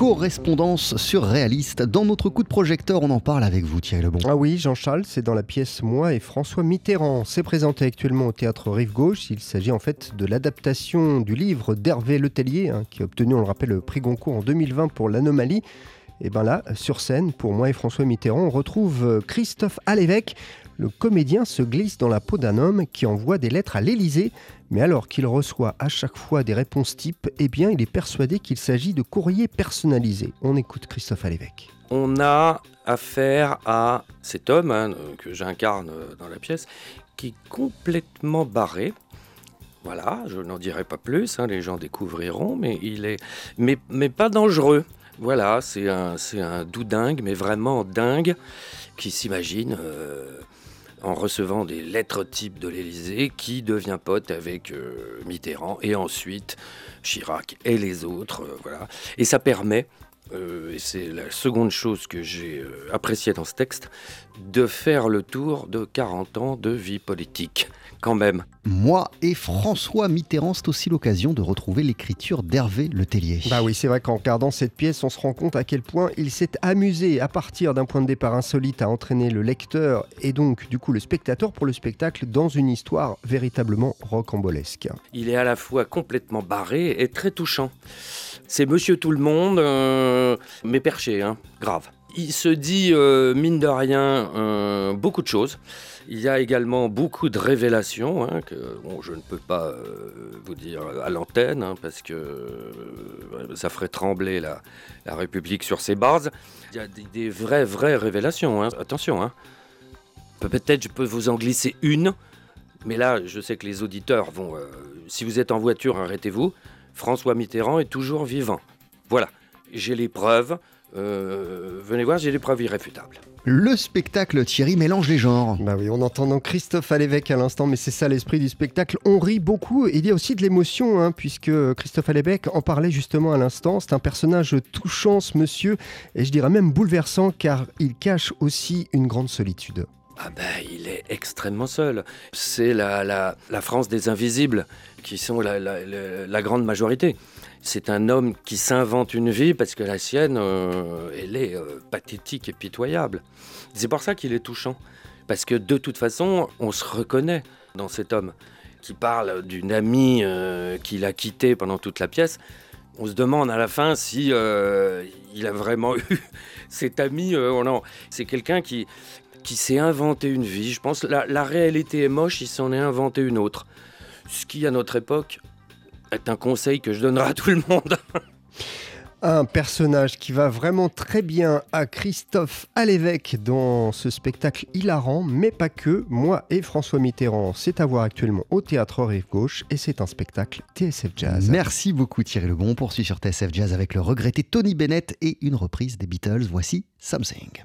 correspondance surréaliste. Dans notre coup de projecteur, on en parle avec vous, Thierry Lebon. Ah oui, Jean-Charles, c'est dans la pièce Moi et François Mitterrand. C'est présenté actuellement au théâtre Rive Gauche. Il s'agit en fait de l'adaptation du livre d'Hervé Letellier, hein, qui a obtenu, on le rappelle, le prix Goncourt en 2020 pour l'anomalie. Et bien là, sur scène, pour moi et François Mitterrand, on retrouve Christophe Alévèque. Le comédien se glisse dans la peau d'un homme qui envoie des lettres à l'Élysée, mais alors qu'il reçoit à chaque fois des réponses types, eh bien il est persuadé qu'il s'agit de courriers personnalisés. On écoute Christophe Alévèque. On a affaire à cet homme hein, que j'incarne dans la pièce, qui est complètement barré, voilà, je n'en dirai pas plus, hein, les gens découvriront, mais il est, mais, pas dangereux. Voilà, c'est un, c'est un doudingue, mais vraiment dingue, qui s'imagine euh, en recevant des lettres types de l'Élysée, qui devient pote avec euh, Mitterrand et ensuite Chirac et les autres. Euh, voilà, et ça permet et c'est la seconde chose que j'ai appréciée dans ce texte, de faire le tour de 40 ans de vie politique quand même. Moi et François Mitterrand, c'est aussi l'occasion de retrouver l'écriture d'Hervé Letellier. Bah oui, c'est vrai qu'en regardant cette pièce, on se rend compte à quel point il s'est amusé à partir d'un point de départ insolite à entraîner le lecteur et donc du coup le spectateur pour le spectacle dans une histoire véritablement rocambolesque. Il est à la fois complètement barré et très touchant. C'est Monsieur Tout le Monde, euh, mais perché, hein, grave. Il se dit, euh, mine de rien, euh, beaucoup de choses. Il y a également beaucoup de révélations hein, que je ne peux pas vous dire à l'antenne hein, parce que ça ferait trembler la, République sur ses bases. Il y a des, vraies, vraies révélations. Attention, peut-être je peux vous en glisser une, mais là, je sais que les auditeurs vont. si vous êtes en voiture, arrêtez-vous. François Mitterrand est toujours vivant. Voilà, j'ai les preuves. Euh, venez voir, j'ai des preuves irréfutables. Le spectacle Thierry mélange les genres. Bah oui, on entend donc Christophe Alévèque à l'instant, mais c'est ça l'esprit du spectacle. On rit beaucoup et il y a aussi de l'émotion, hein, puisque Christophe Alévèque en parlait justement à l'instant. C'est un personnage touchant, ce monsieur, et je dirais même bouleversant, car il cache aussi une grande solitude. Ah ben, il est extrêmement seul. C'est la, la, France des invisibles, qui sont la, grande majorité. C'est un homme qui s'invente une vie parce que la sienne, euh, elle est euh, pathétique et pitoyable. C'est pour ça qu'il est touchant. Parce que de toute façon, on se reconnaît dans cet homme qui parle d'une amie euh, qu'il a quittée pendant toute la pièce. On se demande à la fin si il a vraiment eu cet ami. non, c'est quelqu'un qui, qui s'est inventé une vie. Je pense la, la réalité est moche, il s'en est inventé une autre. Ce qui, à notre époque, est un conseil que je donnerai à tout le monde. un personnage qui va vraiment très bien à Christophe Alévèque dans ce spectacle hilarant, mais pas que. Moi et François Mitterrand, c'est à voir actuellement au Théâtre Rive Gauche et c'est un spectacle TSF Jazz. Merci beaucoup Thierry Lebon. On poursuit sur TSF Jazz avec le regretté Tony Bennett et une reprise des Beatles. Voici Something.